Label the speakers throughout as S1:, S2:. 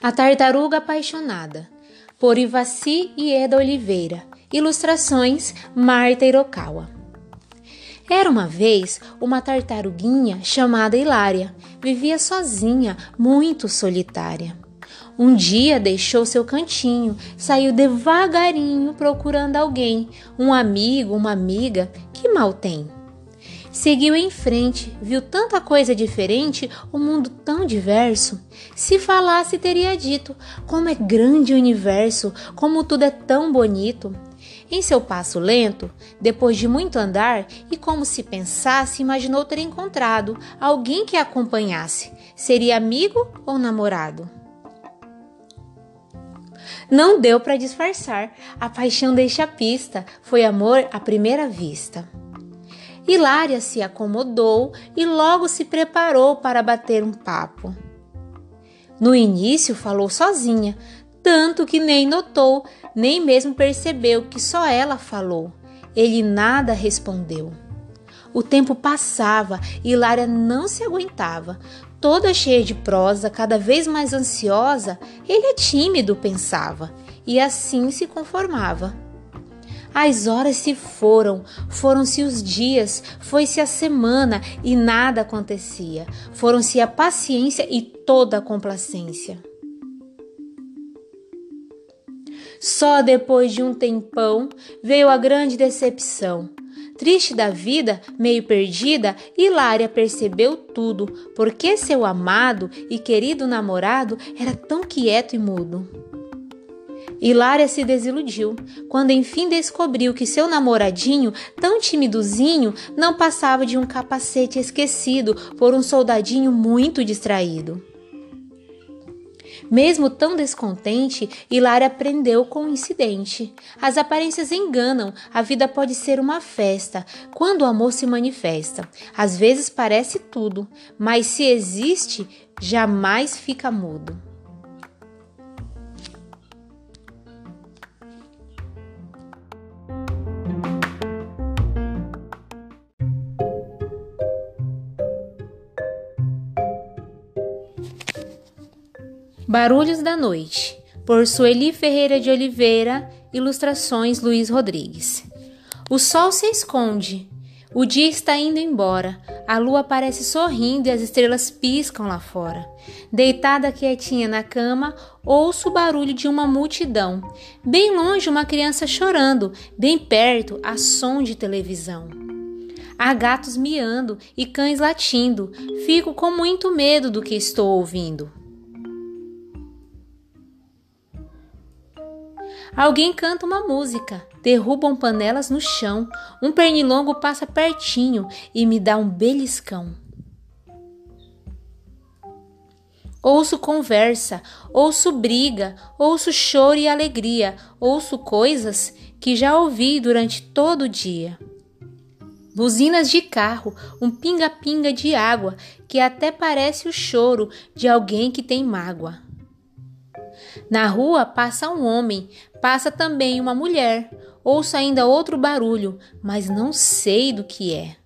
S1: A Tartaruga Apaixonada, por Ivaci e Eda Oliveira. Ilustrações Marta Hirokawa. Era uma vez uma tartaruguinha chamada Hilária. Vivia sozinha, muito solitária. Um dia deixou seu cantinho, saiu devagarinho procurando alguém, um amigo, uma amiga, que mal tem. Seguiu em frente, viu tanta coisa diferente, o um mundo tão diverso. Se falasse, teria dito: como é grande o universo, como tudo é tão bonito. Em seu passo lento, depois de muito andar, e como se pensasse, imaginou ter encontrado alguém que a acompanhasse. Seria amigo ou namorado? Não deu para disfarçar. A paixão deixa pista. Foi amor à primeira vista. Hilária se acomodou e logo se preparou para bater um papo. No início falou sozinha, tanto que nem notou, nem mesmo percebeu que só ela falou. Ele nada respondeu. O tempo passava e Hilária não se aguentava. Toda cheia de prosa, cada vez mais ansiosa, ele é tímido, pensava, e assim se conformava. As horas se foram, foram-se os dias, foi-se a semana e nada acontecia. Foram-se a paciência e toda a complacência. Só depois de um tempão veio a grande decepção. Triste da vida, meio perdida, Hilária percebeu tudo, porque seu amado e querido namorado era tão quieto e mudo. Hilária se desiludiu quando enfim descobriu que seu namoradinho, tão timidozinho, não passava de um capacete esquecido por um soldadinho muito distraído. Mesmo tão descontente, Hilária aprendeu com o incidente. As aparências enganam, a vida pode ser uma festa quando o amor se manifesta. Às vezes parece tudo, mas se existe, jamais fica mudo. Barulhos da Noite, por Sueli Ferreira de Oliveira, ilustrações Luiz Rodrigues. O sol se esconde, o dia está indo embora, a lua parece sorrindo e as estrelas piscam lá fora. Deitada quietinha na cama, ouço o barulho de uma multidão. Bem longe, uma criança chorando, bem perto, a som de televisão. Há gatos miando e cães latindo. Fico com muito medo do que estou ouvindo. Alguém canta uma música, derrubam panelas no chão, um pernilongo passa pertinho e me dá um beliscão. Ouço conversa, ouço briga, ouço choro e alegria, ouço coisas que já ouvi durante todo o dia. Buzinas de carro, um pinga-pinga de água que até parece o choro de alguém que tem mágoa. Na rua passa um homem, passa também uma mulher. Ouço ainda outro barulho, mas não sei do que é.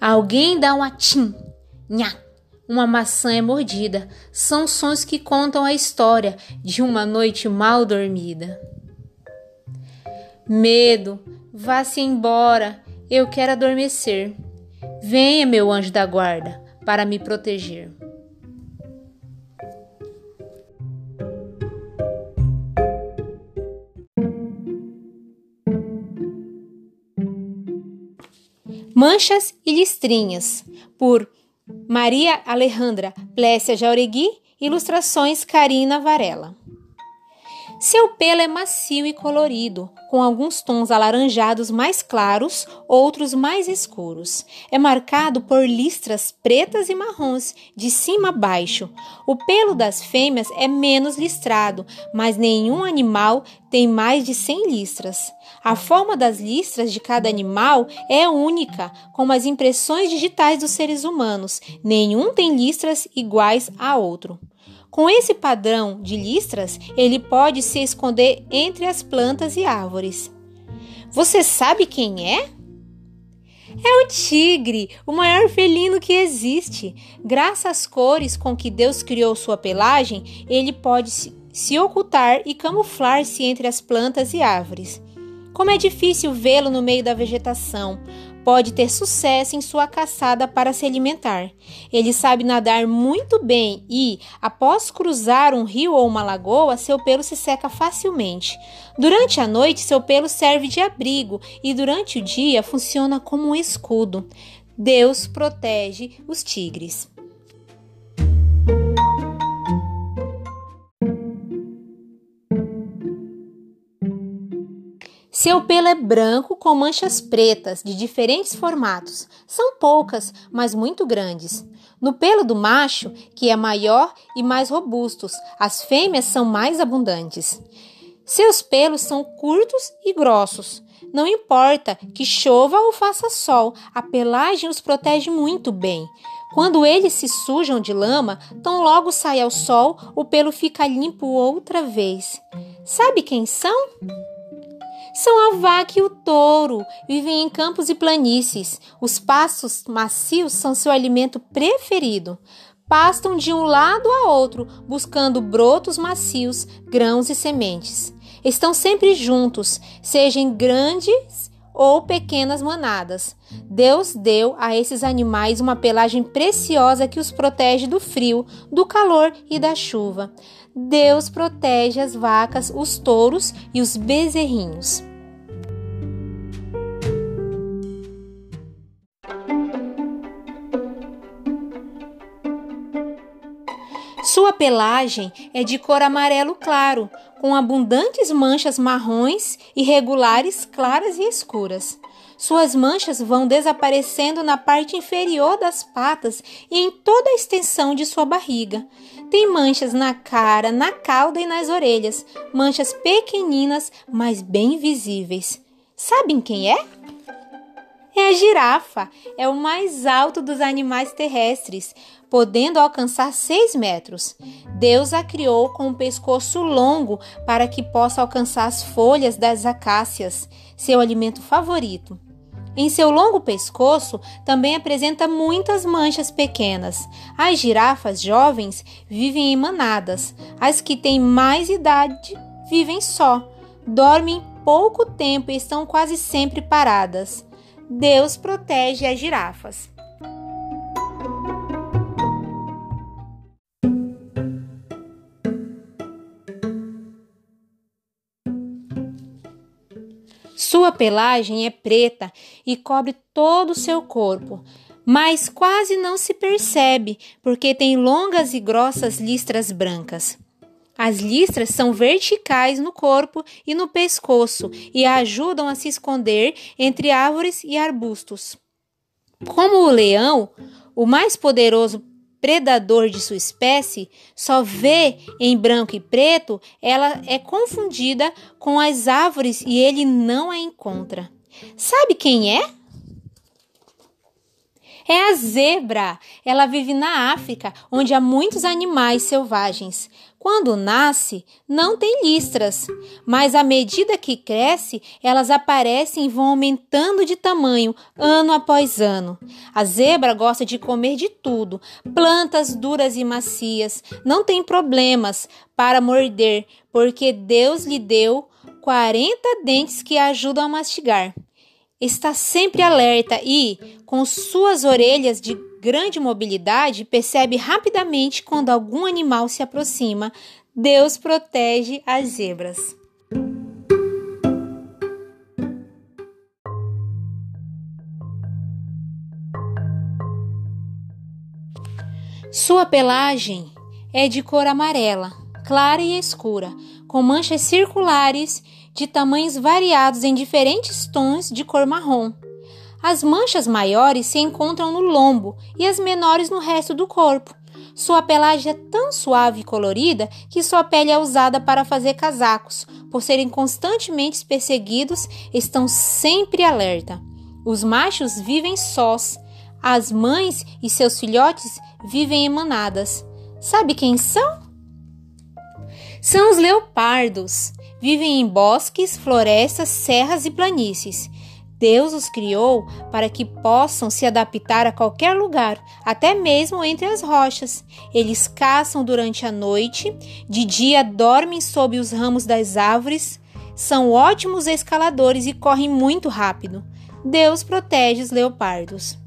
S1: Alguém dá um atim, nha, uma maçã é mordida. São sons que contam a história de uma noite mal dormida. Medo, vá-se embora, eu quero adormecer. Venha, meu anjo da guarda, para me proteger. Manchas e Listrinhas, por Maria Alejandra Plécia Jauregui, ilustrações Karina Varela. Seu pelo é macio e colorido, com alguns tons alaranjados mais claros, outros mais escuros. É marcado por listras pretas e marrons, de cima a baixo. O pelo das fêmeas é menos listrado, mas nenhum animal tem mais de 100 listras. A forma das listras de cada animal é única, como as impressões digitais dos seres humanos. Nenhum tem listras iguais a outro. Com esse padrão de listras, ele pode se esconder entre as plantas e árvores. Você sabe quem é? É o tigre, o maior felino que existe. Graças às cores com que Deus criou sua pelagem, ele pode se ocultar e camuflar-se entre as plantas e árvores. Como é difícil vê-lo no meio da vegetação, pode ter sucesso em sua caçada para se alimentar. Ele sabe nadar muito bem e, após cruzar um rio ou uma lagoa, seu pelo se seca facilmente. Durante a noite, seu pelo serve de abrigo e durante o dia funciona como um escudo. Deus protege os tigres. Seu pelo é branco com manchas pretas de diferentes formatos. São poucas, mas muito grandes. No pelo do macho, que é maior e mais robustos, as fêmeas são mais abundantes. Seus pelos são curtos e grossos. Não importa que chova ou faça sol, a pelagem os protege muito bem. Quando eles se sujam de lama, tão logo sai ao sol, o pelo fica limpo outra vez. Sabe quem são? São a vaca e o touro, vivem em campos e planícies. Os pastos macios são seu alimento preferido. Pastam de um lado a outro, buscando brotos macios, grãos e sementes. Estão sempre juntos, sejam grandes ou pequenas manadas. Deus deu a esses animais uma pelagem preciosa que os protege do frio, do calor e da chuva. Deus protege as vacas, os touros e os bezerrinhos. Sua pelagem é de cor amarelo claro, com abundantes manchas marrons irregulares, claras e escuras. Suas manchas vão desaparecendo na parte inferior das patas e em toda a extensão de sua barriga. Tem manchas na cara, na cauda e nas orelhas, manchas pequeninas, mas bem visíveis. Sabem quem é? É a girafa, é o mais alto dos animais terrestres, podendo alcançar 6 metros. Deus a criou com um pescoço longo para que possa alcançar as folhas das acácias, seu alimento favorito. Em seu longo pescoço também apresenta muitas manchas pequenas. As girafas jovens vivem em manadas. As que têm mais idade vivem só. Dormem pouco tempo e estão quase sempre paradas. Deus protege as girafas. Sua pelagem é preta e cobre todo o seu corpo, mas quase não se percebe porque tem longas e grossas listras brancas. As listras são verticais no corpo e no pescoço e ajudam a se esconder entre árvores e arbustos. Como o leão, o mais poderoso predador de sua espécie, só vê em branco e preto, ela é confundida com as árvores e ele não a encontra. Sabe quem é? É a zebra. Ela vive na África, onde há muitos animais selvagens. Quando nasce, não tem listras, mas à medida que cresce, elas aparecem e vão aumentando de tamanho ano após ano. A zebra gosta de comer de tudo, plantas duras e macias, não tem problemas para morder, porque Deus lhe deu 40 dentes que a ajudam a mastigar. Está sempre alerta e, com suas orelhas de grande mobilidade, percebe rapidamente quando algum animal se aproxima. Deus protege as zebras. Sua pelagem é de cor amarela, clara e escura, com manchas circulares de tamanhos variados em diferentes tons de cor marrom. As manchas maiores se encontram no lombo e as menores no resto do corpo. Sua pelagem é tão suave e colorida que sua pele é usada para fazer casacos. Por serem constantemente perseguidos, estão sempre alerta. Os machos vivem sós. As mães e seus filhotes vivem em manadas. Sabe quem são? São os leopardos. Vivem em bosques, florestas, serras e planícies. Deus os criou para que possam se adaptar a qualquer lugar, até mesmo entre as rochas. Eles caçam durante a noite, de dia dormem sob os ramos das árvores, são ótimos escaladores e correm muito rápido. Deus protege os leopardos.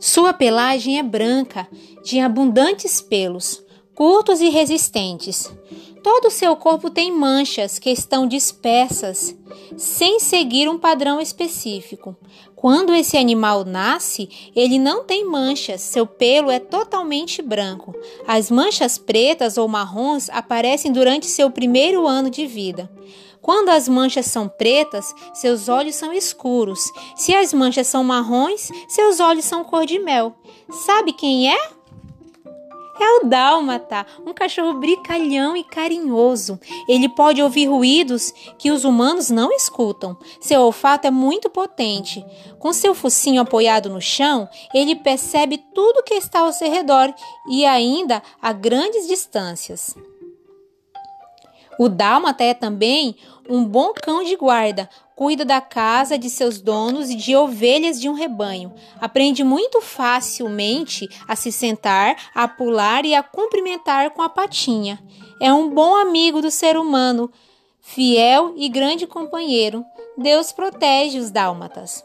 S1: Sua pelagem é branca, de abundantes pelos, curtos e resistentes. Todo o seu corpo tem manchas que estão dispersas, sem seguir um padrão específico. Quando esse animal nasce, ele não tem manchas, seu pelo é totalmente branco. As manchas pretas ou marrons aparecem durante seu primeiro ano de vida. Quando as manchas são pretas, seus olhos são escuros. Se as manchas são marrons, seus olhos são cor de mel. Sabe quem é? É o dálmata, um cachorro brincalhão e carinhoso. Ele pode ouvir ruídos que os humanos não escutam. Seu olfato é muito potente. Com seu focinho apoiado no chão, ele percebe tudo que está ao seu redor e ainda a grandes distâncias. O dálmata é também um bom cão de guarda, cuida da casa de seus donos e de ovelhas de um rebanho. Aprende muito facilmente a se sentar, a pular e a cumprimentar com a patinha. É um bom amigo do ser humano, fiel e grande companheiro. Deus protege os dálmatas.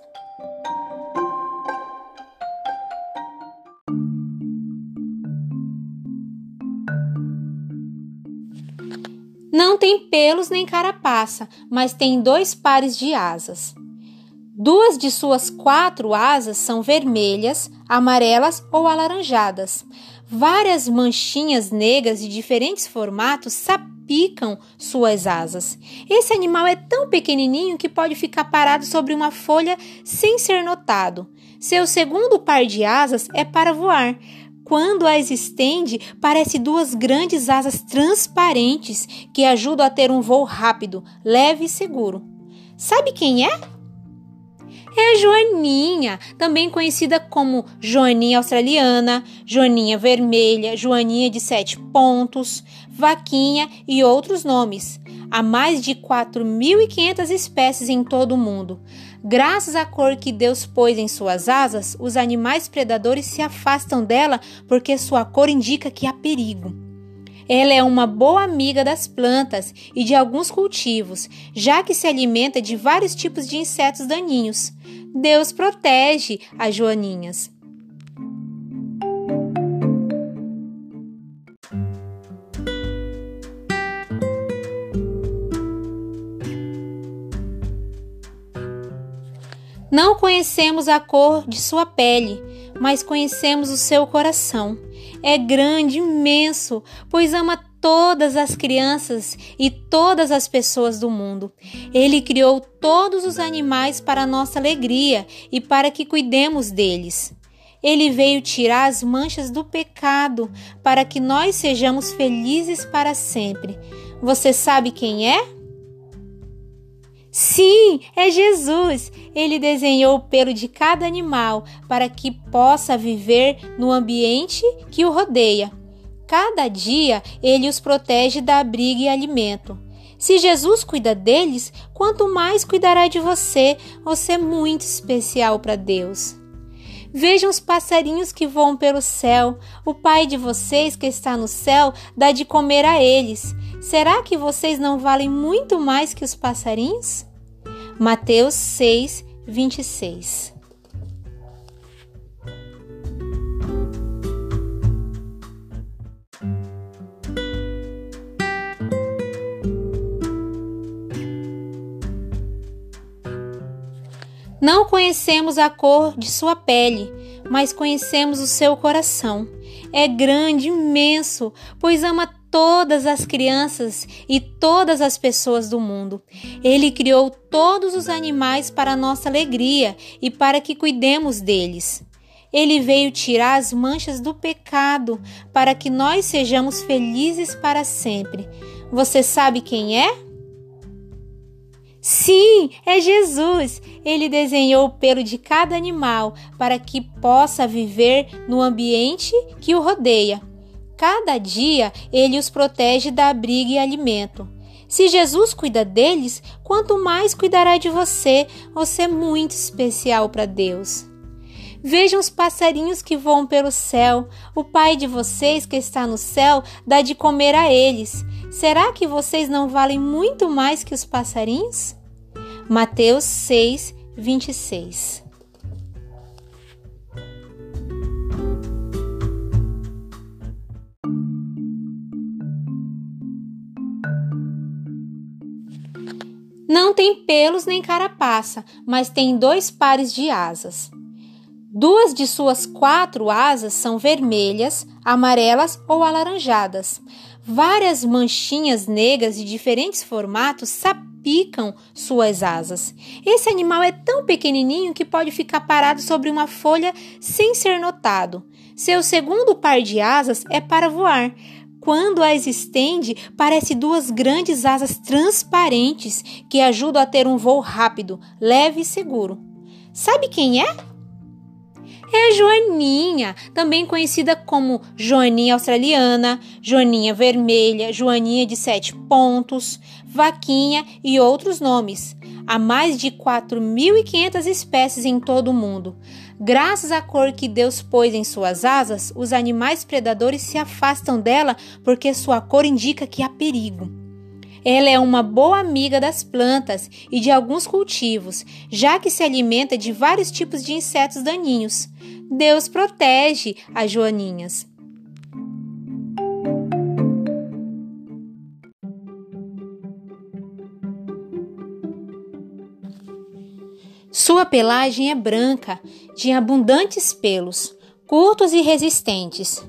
S1: Não tem pelos nem carapaça, mas tem dois pares de asas. Duas de suas quatro asas são vermelhas, amarelas ou alaranjadas. Várias manchinhas negras de diferentes formatos sapicam suas asas. Esse animal é tão pequenininho que pode ficar parado sobre uma folha sem ser notado. Seu segundo par de asas é para voar. Quando as estende, parece duas grandes asas transparentes que ajudam a ter um voo rápido, leve e seguro. Sabe quem é? É a Joaninha, também conhecida como Joaninha australiana, Joaninha vermelha, Joaninha de sete pontos, Vaquinha e outros nomes. Há mais de 4.500 espécies em todo o mundo. Graças à cor que Deus pôs em suas asas, os animais predadores se afastam dela porque sua cor indica que há perigo. Ela é uma boa amiga das plantas e de alguns cultivos, já que se alimenta de vários tipos de insetos daninhos. Deus protege as joaninhas. Não conhecemos a cor de sua pele, mas conhecemos o seu coração. É grande, imenso, pois ama todas as crianças e todas as pessoas do mundo. Ele criou todos os animais para nossa alegria e para que cuidemos deles. Ele veio tirar as manchas do pecado para que nós sejamos felizes para sempre. Você sabe quem é? Sim, é Jesus. Ele desenhou o pelo de cada animal para que possa viver no ambiente que o rodeia. Cada dia ele os protege da abrigo e alimento. Se Jesus cuida deles, quanto mais cuidará de você. Você é muito especial para Deus. Vejam os passarinhos que voam pelo céu. O Pai de vocês que está no céu dá de comer a eles. Será que vocês não valem muito mais que os passarinhos? Mateus 6, 26. Não conhecemos a cor de sua pele, mas conhecemos o seu coração. É grande, imenso, pois ama todas as crianças e todas as pessoas do mundo. Ele criou todos os animais para nossa alegria e para que cuidemos deles. Ele veio tirar as manchas do pecado para que nós sejamos felizes para sempre. Você sabe quem é? Sim, é Jesus. Ele desenhou o pelo de cada animal para que possa viver no ambiente que o rodeia. Cada dia ele os protege da abrigo e alimento. Se Jesus cuida deles, quanto mais cuidará de você. Você é muito especial para Deus. Vejam os passarinhos que voam pelo céu. O Pai de vocês que está no céu dá de comer a eles. Será que vocês não valem muito mais que os passarinhos? Mateus 6, 26. Não tem pelos nem carapaça, mas tem dois pares de asas. Duas de suas quatro asas são vermelhas, amarelas ou alaranjadas. Várias manchinhas negras de diferentes formatos sapicam suas asas. Esse animal é tão pequenininho que pode ficar parado sobre uma folha sem ser notado. Seu segundo par de asas é para voar. Quando as estende, parece duas grandes asas transparentes que ajudam a ter um voo rápido, leve e seguro. Sabe quem é? é a Joaninha, também conhecida como Joaninha australiana, Joaninha vermelha, Joaninha de sete pontos, Vaquinha e outros nomes. Há mais de 4.500 espécies em todo o mundo. Graças à cor que Deus pôs em suas asas, os animais predadores se afastam dela porque sua cor indica que há perigo. Ela é uma boa amiga das plantas e de alguns cultivos, já que se alimenta de vários tipos de insetos daninhos. Deus protege as joaninhas. Sua pelagem é branca, de abundantes pelos, curtos e resistentes.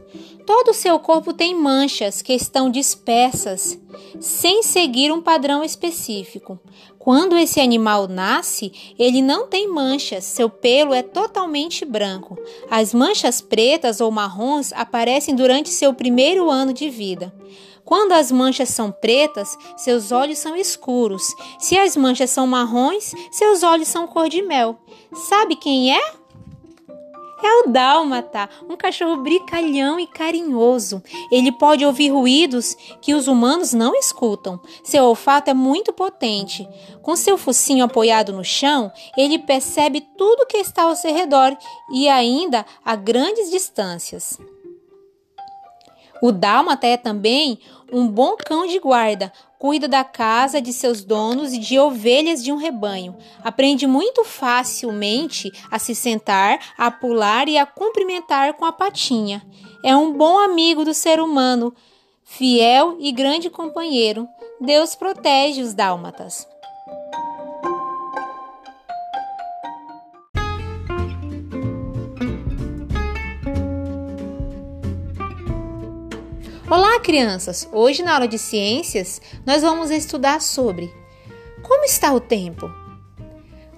S1: Todo o seu corpo tem manchas que estão dispersas, sem seguir um padrão específico. Quando esse animal nasce, ele não tem manchas, seu pelo é totalmente branco. As manchas pretas ou marrons aparecem durante seu primeiro ano de vida. Quando as manchas são pretas, seus olhos são escuros. Se as manchas são marrons, seus olhos são cor de mel. Sabe quem é? É o dálmata, um cachorro brincalhão e carinhoso. Ele pode ouvir ruídos que os humanos não escutam. Seu olfato é muito potente. Com seu focinho apoiado no chão, ele percebe tudo que está ao seu redor e ainda a grandes distâncias. O dálmata é também um bom cão de guarda, cuida da casa de seus donos e de ovelhas de um rebanho. Aprende muito facilmente a se sentar, a pular e a cumprimentar com a patinha. É um bom amigo do ser humano, fiel e grande companheiro. Deus protege os dálmatas. Crianças! Hoje, na aula de ciências, nós vamos estudar sobre como está o tempo.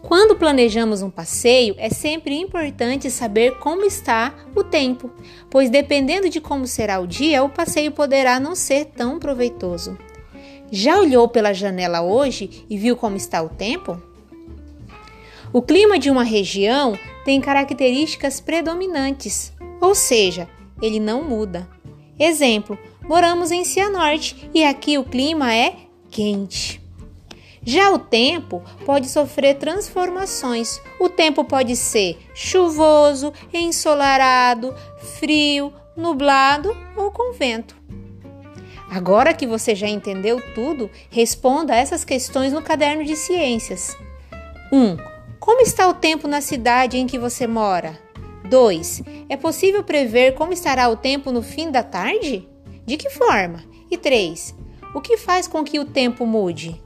S1: Quando planejamos um passeio, é sempre importante saber como está o tempo, pois dependendo de como será o dia, o passeio poderá não ser tão proveitoso. Já olhou pela janela hoje e viu como está o tempo? O clima de uma região tem características predominantes, ou seja, ele não muda. Exemplo: moramos em Cianorte e aqui o clima é quente. Já o tempo pode sofrer transformações. O tempo pode ser chuvoso, ensolarado, frio, nublado ou com vento. Agora que você já entendeu tudo, responda essas questões no caderno de ciências. 1. Um, como está o tempo na cidade em que você mora? 2. É possível prever como estará o tempo no fim da tarde? De que forma? E 3. O que faz com que o tempo mude?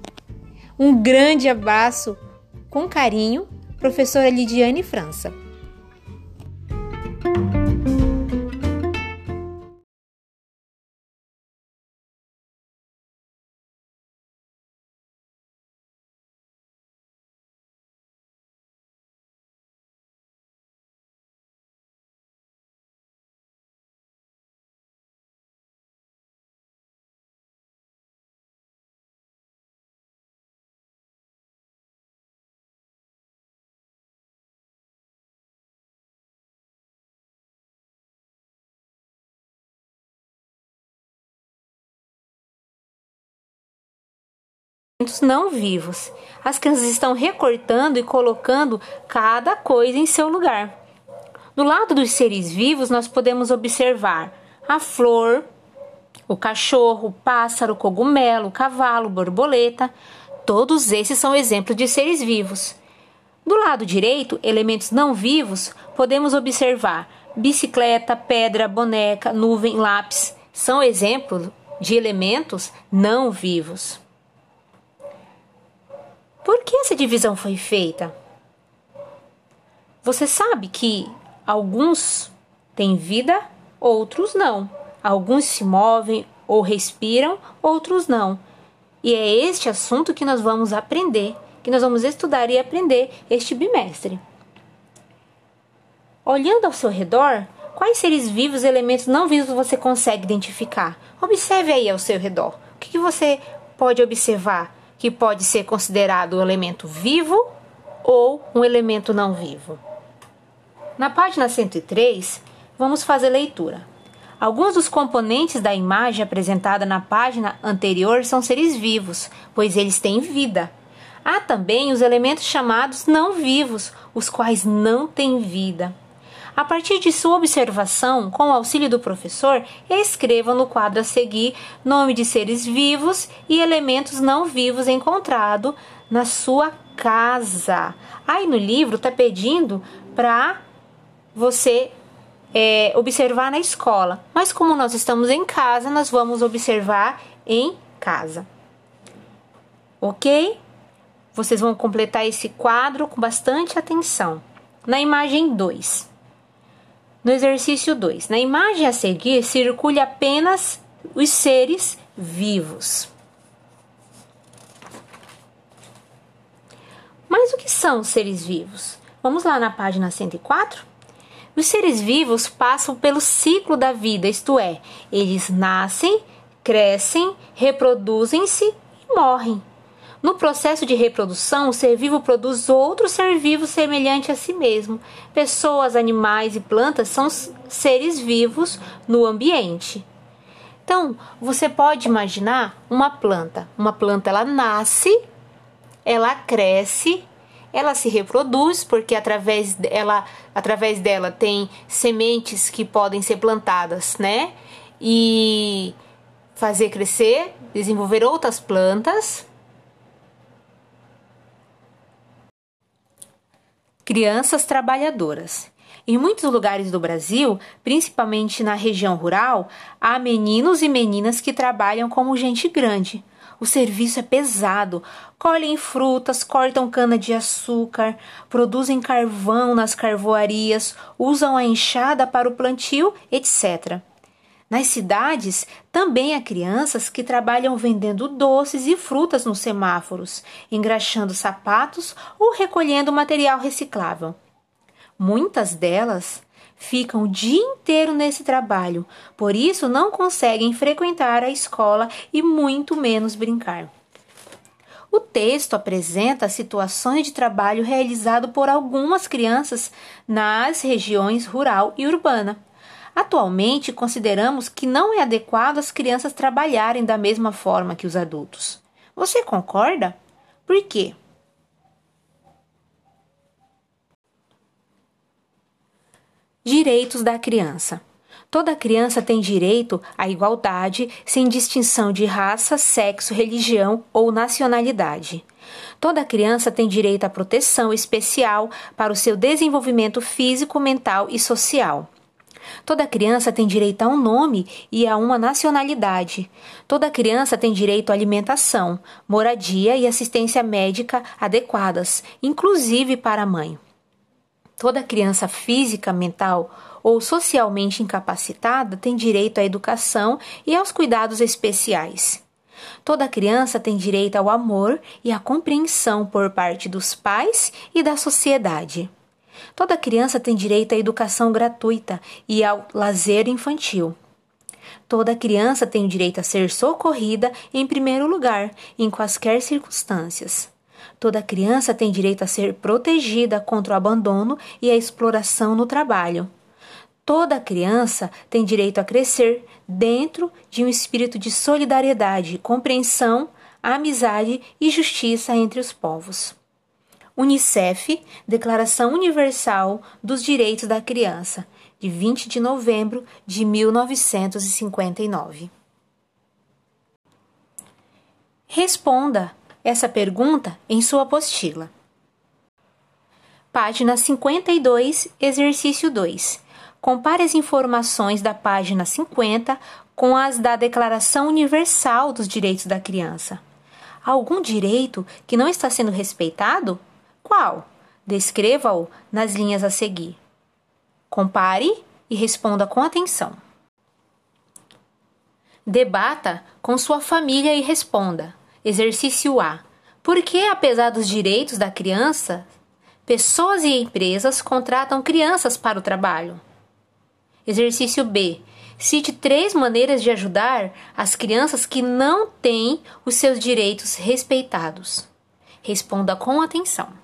S1: Um grande abraço com carinho, professora Lidiane França. Não vivos. As crianças estão recortando e colocando cada coisa em seu lugar. Do lado dos seres vivos, nós podemos observar a flor, o cachorro, o pássaro, o cogumelo, o cavalo, borboleta. Todos esses são exemplos de seres vivos. Do lado direito, elementos não vivos, podemos observar bicicleta, pedra, boneca, nuvem, lápis. São exemplos de elementos não vivos. Por que essa divisão foi feita? Você sabe que alguns têm vida, outros não. Alguns se movem ou respiram, outros não. E é este assunto que nós vamos aprender, que nós vamos estudar e aprender este bimestre. Olhando ao seu redor, quais seres vivos e elementos não vivos você consegue identificar? Observe aí ao seu redor. O que, você pode observar que pode ser considerado um elemento vivo ou um elemento não vivo? Na página 103, vamos fazer leitura. Alguns dos componentes da imagem apresentada na página anterior são seres vivos, pois eles têm vida. Há também os elementos chamados não vivos, os quais não têm vida. A partir de sua observação, com o auxílio do professor, escreva no quadro a seguir nome de seres vivos e elementos não vivos encontrado na sua casa. Aí no livro está pedindo para você é, observar na escola, mas como nós estamos em casa, nós vamos observar em casa. Ok? Vocês vão completar esse quadro com bastante atenção. Na imagem 2. No exercício 2. Na imagem a seguir, circule apenas os seres vivos. Mas o que são seres vivos? Vamos lá na página 104? Os seres vivos passam pelo ciclo da vida, isto é, eles nascem, crescem, reproduzem-se e morrem. No processo de reprodução, o ser vivo produz outro ser vivo semelhante a si mesmo. Pessoas, animais e plantas são seres vivos no ambiente. Então, você pode imaginar uma planta. Uma planta ela nasce, ela cresce, ela se reproduz porque através dela, através dela tem sementes que podem ser plantadas, né? E fazer crescer, desenvolver outras plantas. Crianças trabalhadoras. Em muitos lugares do Brasil, principalmente na região rural, há meninos e meninas que trabalham como gente grande. O serviço é pesado. Colhem frutas, cortam cana-de-açúcar, produzem carvão nas carvoarias, usam a enxada para o plantio, etc. Nas cidades, também há crianças que trabalham vendendo doces e frutas nos semáforos, engraxando sapatos ou recolhendo material reciclável. Muitas delas ficam o dia inteiro nesse trabalho, por isso não conseguem frequentar a escola e muito menos brincar. O texto apresenta situações de trabalho realizado por algumas crianças nas regiões rural e urbana. Atualmente, consideramos que não é adequado as crianças trabalharem da mesma forma que os adultos. Você concorda? Por quê? Direitos da criança. Toda criança tem direito à igualdade, sem distinção de raça, sexo, religião ou nacionalidade. Toda criança tem direito à proteção especial para o seu desenvolvimento físico, mental e social. Toda criança tem direito a um nome e a uma nacionalidade. Toda criança tem direito à alimentação, moradia e assistência médica adequadas, inclusive para a mãe. Toda criança física, mental ou socialmente incapacitada tem direito à educação e aos cuidados especiais. Toda criança tem direito ao amor e à compreensão por parte dos pais e da sociedade. Toda criança tem direito à educação gratuita e ao lazer infantil. Toda criança tem o direito a ser socorrida em primeiro lugar, em quaisquer circunstâncias. Toda criança tem direito a ser protegida contra o abandono e a exploração no trabalho. Toda criança tem direito a crescer dentro de um espírito de solidariedade, compreensão, amizade e justiça entre os povos. Unicef, Declaração Universal dos Direitos da Criança, de 20 de novembro de 1959. Responda essa pergunta em sua apostila. Página 52, exercício 2. Compare as informações da página 50 com as da Declaração Universal dos Direitos da Criança. Algum direito que não está sendo respeitado? Qual? Descreva-o nas linhas a seguir. Compare e responda com atenção. Debata com sua família e responda. Exercício A. Por que, apesar dos direitos da criança, pessoas e empresas contratam crianças para o trabalho? Exercício B. Cite três maneiras de ajudar as crianças que não têm os seus direitos respeitados. Responda com atenção.